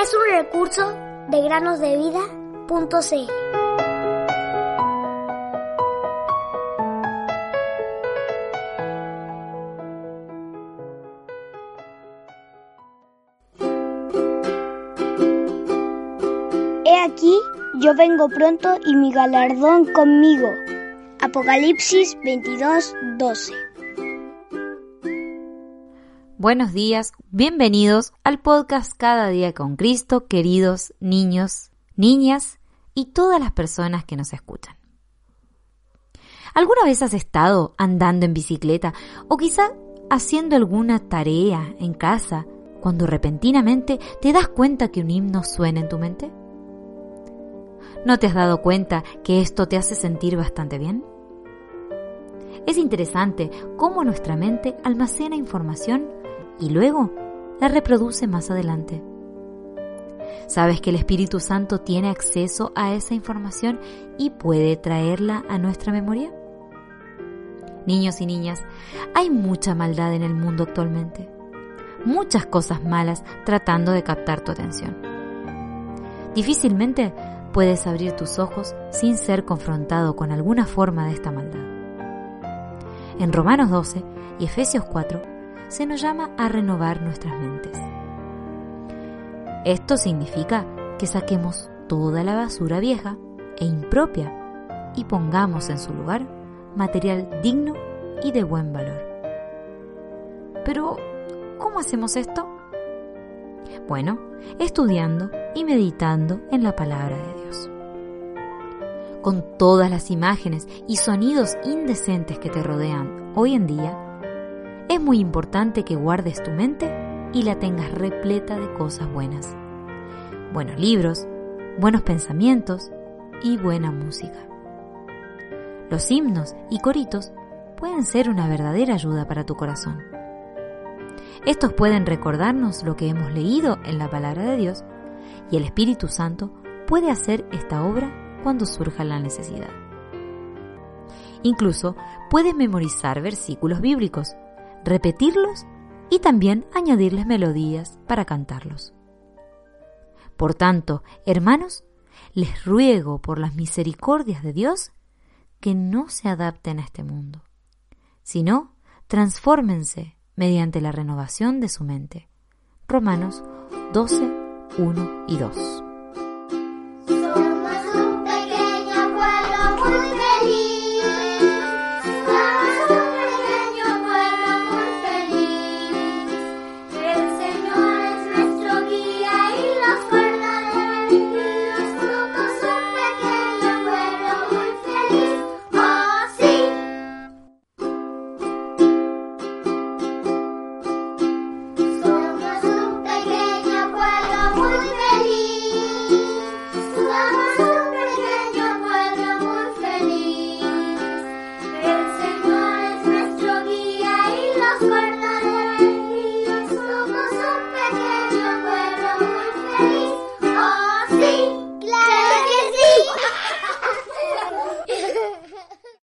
Es un recurso de granosdevida.cl. Aquí, yo vengo pronto y mi galardón conmigo. Apocalipsis 22, 12. Buenos días, bienvenidos al podcast Cada día con Cristo, queridos niños, niñas y todas las personas que nos escuchan. ¿Alguna vez has estado andando en bicicleta o quizá haciendo alguna tarea en casa cuando repentinamente te das cuenta que un himno suena en tu mente? ¿No te has dado cuenta que esto te hace sentir bastante bien? Es interesante cómo nuestra mente almacena información y luego la reproduce más adelante. ¿Sabes que el Espíritu Santo tiene acceso a esa información y puede traerla a nuestra memoria? Niños y niñas, hay mucha maldad en el mundo actualmente. Muchas cosas malas tratando de captar tu atención. Difícilmente puedes abrir tus ojos sin ser confrontado con alguna forma de esta maldad. En Romanos 12 y Efesios 4 se nos llama a renovar nuestras mentes. Esto significa que saquemos toda la basura vieja e impropia y pongamos en su lugar material digno y de buen valor. Pero, ¿cómo hacemos esto? Bueno, estudiando y meditando en la palabra de Dios. Con todas las imágenes y sonidos indecentes que te rodean hoy en día, es muy importante que guardes tu mente y la tengas repleta de cosas buenas. Buenos libros, buenos pensamientos y buena música. Los himnos y coritos pueden ser una verdadera ayuda para tu corazón. Estos pueden recordarnos lo que hemos leído en la palabra de Dios y el Espíritu Santo puede hacer esta obra cuando surja la necesidad. Incluso puedes memorizar versículos bíblicos, repetirlos y también añadirles melodías para cantarlos. Por tanto, hermanos, les ruego por las misericordias de Dios que no se adapten a este mundo, sino transfórmense mediante la renovación de su mente. Romanos 12, 1 y 2.